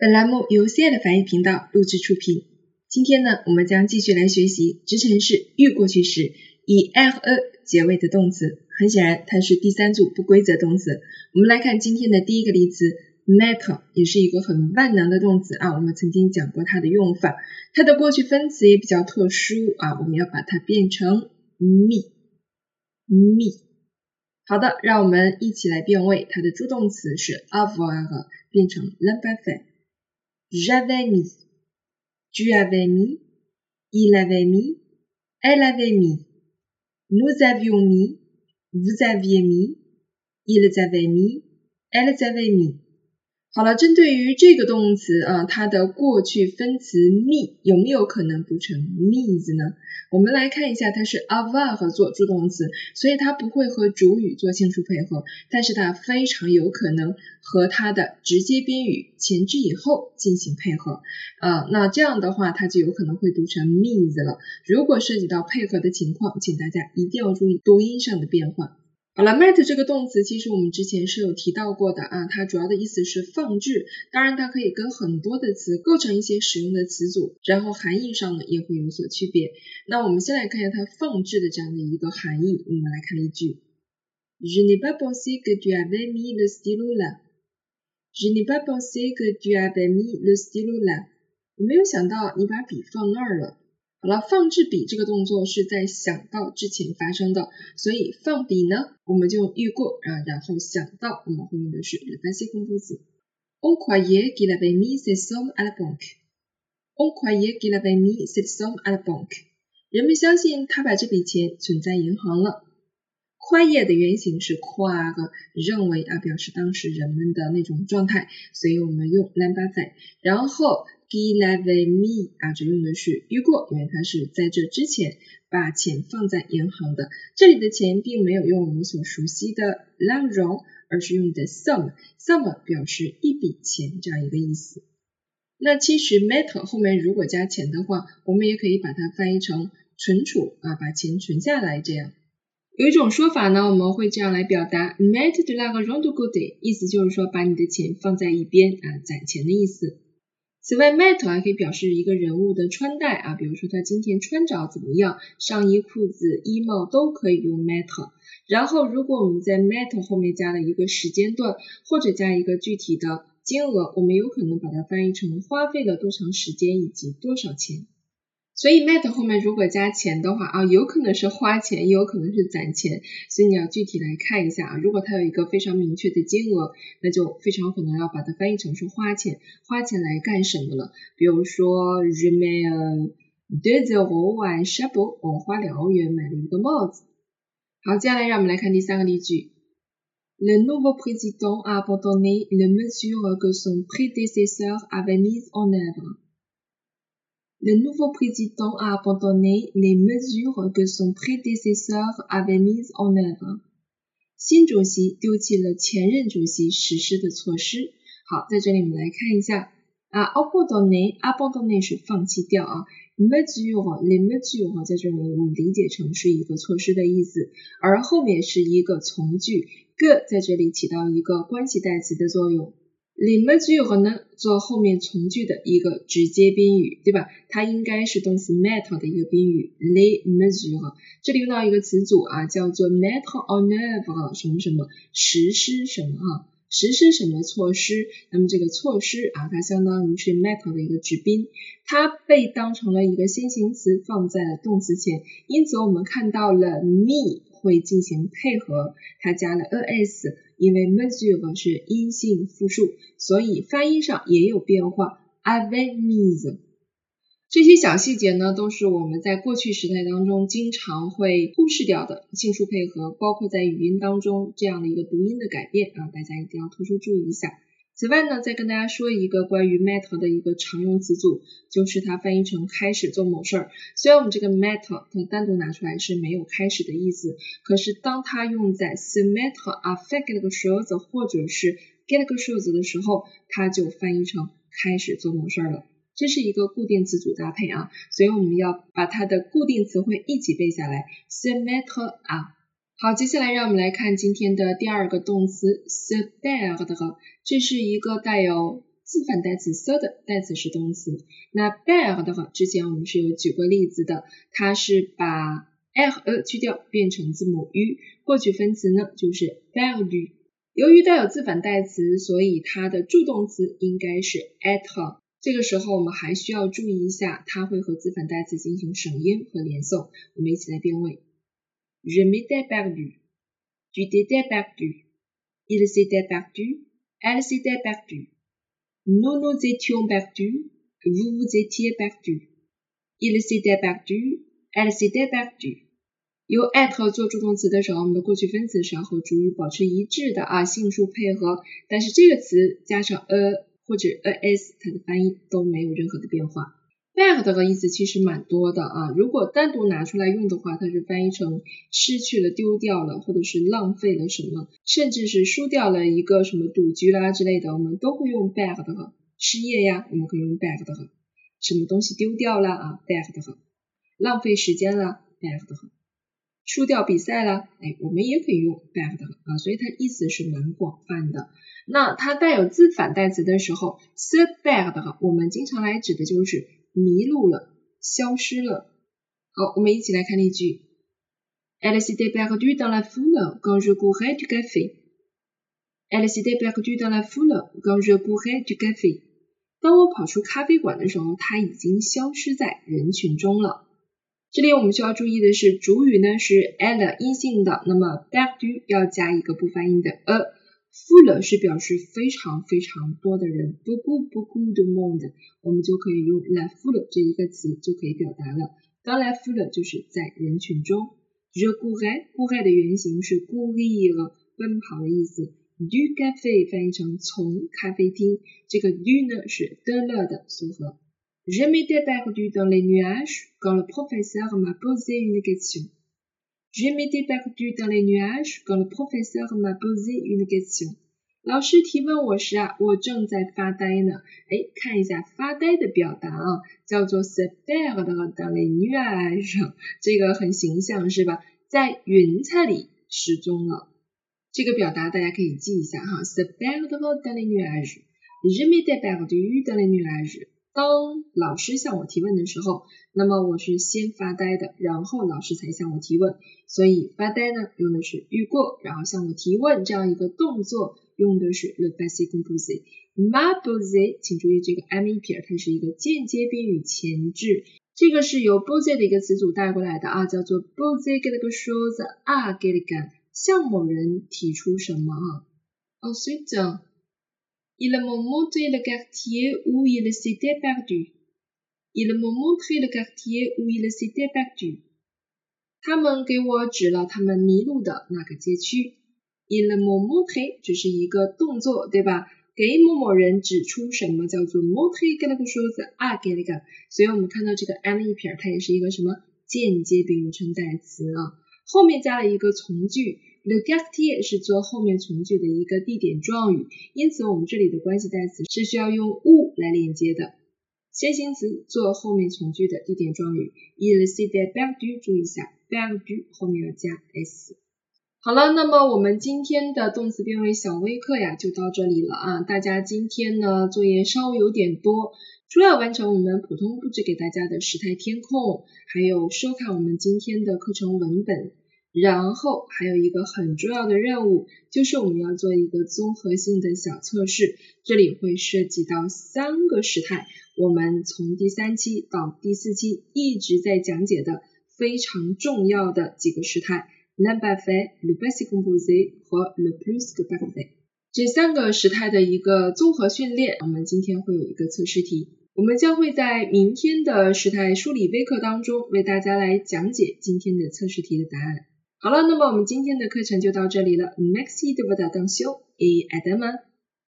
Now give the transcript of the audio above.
本栏目由 C 爱的翻译频道录制出品。今天呢，我们将继续来学习直陈式预过去时以 -er 结尾的动词。很显然，它是第三组不规则动词。我们来看今天的第一个例词，matter 也是一个很万能的动词啊。我们曾经讲过它的用法，它的过去分词也比较特殊啊。我们要把它变成 me，me。好的，让我们一起来变位。它的助动词是 avoir 变成 l'imparfait。J'avais mis, tu avais mis, il avait mis, elle avait mis, nous avions mis, vous aviez mis, ils avaient mis, elles avaient mis. 好了，针对于这个动词啊，它的过去分词 me 有没有可能读成 means 呢？我们来看一下，它是 avoir 做助动词，所以它不会和主语做性数配合，但是它非常有可能和它的直接宾语前置以后进行配合啊。那这样的话，它就有可能会读成 means 了。如果涉及到配合的情况，请大家一定要注意读音上的变化。好了，met 这个动词其实我们之前是有提到过的啊，它主要的意思是放置，当然它可以跟很多的词构成一些使用的词组，然后含义上呢也会有所区别。那我们先来看一下它放置的这样的一个含义，我们来看一句，Je n'ai pas pensé que tu avais mis le stylo là。Je n'ai pas pensé que tu avais mis le stylo là。我没有想到你把笔放那儿了。好了，放置笔这个动作是在想到之前发生的，所以放笔呢，我们就遇过啊，然后想到我们会用的是 le passé composé。On croyait qu'il avait mis cette somme à la banque. On croyait qu'il avait mis cette somme à la banque. 人们相信他把这笔钱存在银行了。croyait 的原型是 croire，认为啊，表示当时人们的那种状态，所以我们用 l'imparfait，然后。Qu'il avait mis 啊，这用的是预过，因为它是在这之前把钱放在银行的。这里的钱并没有用我们所熟悉的 l'argent，而是用的 sum，sum 表示一笔钱这样一个意思。那其实 met 后面如果加钱的话，我们也可以把它翻译成存储啊，把钱存下来这样。有一种说法呢，我们会这样来表达：met de l'argent de côté，意思就是说把你的钱放在一边啊，攒钱的意思。此外，met 还可以表示一个人物的穿戴啊，比如说他今天穿着怎么样，上衣、裤子、衣帽都可以用 met。然后，如果我们在 met 后面加了一个时间段，或者加一个具体的金额，我们有可能把它翻译成花费了多长时间以及多少钱。所以 met 后面如果加钱的话啊，有可能是花钱，也有可能是攒钱，所以你要具体来看一下啊。如果它有一个非常明确的金额，那就非常有可能要把它翻译成是花钱，花钱来干什么了？比如说，je mets deux euros à chapeau，我花两欧元买了一个帽子。好，接下来让我们来看第三个例句：Le nouveau président a abandonné les mesures que son prédécesseur avait mises en œuvre。Le nouveau président a abandonné les mesures que son prédécesseur avait mises en œuvre。新主席丢弃了前任主席实施的措施。好，在这里我们来看一下啊，abandonné，abandonné 是放弃掉啊，mesure，les mesures 在这里我们理解成是一个措施的意思，而后面是一个从句，que 在这里起到一个关系代词的作用。Les mesures 呢，做后面从句的一个直接宾语，对吧？它应该是动词 met 的一个宾语。les mesures 这里用到一个词组啊，叫做 mettre en œuvre 什么什么实施什么啊，实施什么措施？那么这个措施啊，它相当于是 met 的一个直宾，它被当成了一个先行词放在了动词前，因此我们看到了 me 会进行配合，它加了 es。因为 mesur 是阴性复数，所以发音上也有变化。Avait mis 这些小细节呢，都是我们在过去时态当中经常会忽视掉的性数配合，包括在语音当中这样的一个读音的改变啊，大家一定要特殊注意一下。此外呢，再跟大家说一个关于 met 的一个常用词组，就是它翻译成开始做某事儿。虽然我们这个 met 它单独拿出来是没有开始的意思，可是当它用在 se mettre à faire quelque chose 或者是 quelque chose 的时候，它就翻译成开始做某事儿了。这是一个固定词组搭配啊，所以我们要把它的固定词汇一起背下来，se mettre à。好，接下来让我们来看今天的第二个动词 s u b e r g 这是一个带有自反代词 so 的代词是动词。那 bear 的话，之前我们是有举过例子的，它是把 l 和 e 去掉，变成字母 u，过去分词呢就是 beardu。由于带有自反代词，所以它的助动词应该是 at。这个时候我们还需要注意一下，它会和自反代词进行省音和连诵。我们一起来变位 ：Je m'étais perdu，tu t'étais perdu，il s'était perdu，elle s'était perdu。Nous nous étions perdus, vous vous étiez perdu. Il s'était perdu, elle s'était perdue. 有 at 做助动词的时候，我们的过去分词是要和主语保持一致的啊，性数配合。但是这个词加上 a 或者 as，它的翻译都没有任何的变化。 bad 的意思其实蛮多的啊，如果单独拿出来用的话，它是翻译成失去了、丢掉了，或者是浪费了什么，甚至是输掉了一个什么赌局啦之类的，我们都会用 bad 的。失业呀，我们可以用 bad 的。什么东西丢掉了啊，bad 的。浪费时间了，bad 的。输掉比赛了，哎，我们也可以用 bad 的啊，所以它意思是蛮广泛的。那它带有自反代词的时候，so bad 的，我们经常来指的就是。迷路了，消失了。好，我们一起来看例句。Elle s'était perdue dans la foule quand je courais du café. Elle s'était perdue dans la foule quand je courais du café. 当我跑出咖啡馆的时候，她已经消失在人群中了。这里我们需要注意的是，主语呢是 elle 阴性的，那么 perdue 要加一个不发音的 a。Full 是表示非常非常多的人，beaucoup beaucoup de monde，我们就可以用 la foule 这一个词就可以表达了。当 la foule 就是在人群中。je courais，courais 的原型是 courir，奔跑的意思。du café 翻译成从咖啡厅，这个 du 呢是 de le 的组合。je m'étais perdu dans les nuages quand le professeur m'a posé une question。Je m'étais perdu dans les nuages quand le professeur m'a posé une question。老师提问我时啊，我正在发呆呢。哎，看一下发呆的表达啊，叫做 se perdre dans les nuages，这个很形象是吧？在云彩里失踪了。这个表达大家可以记一下哈，se perdre dans les nuages。Je m'étais perdu dans les nuages。当老师向我提问的时候，那么我是先发呆的，然后老师才向我提问。所以发呆呢，用的是预过，然后向我提问这样一个动作，用的是 le passé composé。m'a posé，请注意这个 m e 撇，它是一个间接宾语前置，这个是由 posé 的一个词组带过来的啊，叫做 posé quelque chose à quelqu'un，向某人提出什么啊。Ensuite。Il m'a montré le quartier où il s'était perdu. Il m'a montré le quartier où il s'était perdu. 他们给我指了他们迷路的那个街区。Il m'a montré 只是一个动作，对吧？给某某人指出什么叫做 montrer quelque chose à quelqu'un。所以我们看到这个 m 一撇，它也是一个什么间接宾语称代词啊？后面加了一个从句。The quartier 是做后面从句的一个地点状语，因此我们这里的关系代词是需要用 où 来连接的。先行词做后面从句的地点状语。Il s'était perdu，注意一下，perdu 后面要加 s。好了，那么我们今天的动词变位小微课呀就到这里了啊。大家今天呢作业稍微有点多，除了完成我们普通布置给大家的时态填空，还有收看我们今天的课程文本。然后还有一个很重要的任务，就是我们要做一个综合性的小测试，这里会涉及到三个时态，我们从第三期到第四期一直在讲解的非常重要的几个时态，l'imparfait、le passé composé 和 le plusque parfait，这三个时态的一个综合训练，我们今天会有一个测试题，我们将会在明天的时态梳理微课当中为大家来讲解今天的测试题的答案。好了，那么我们今天的课程就到这里了。Merci de votre attention et à demain.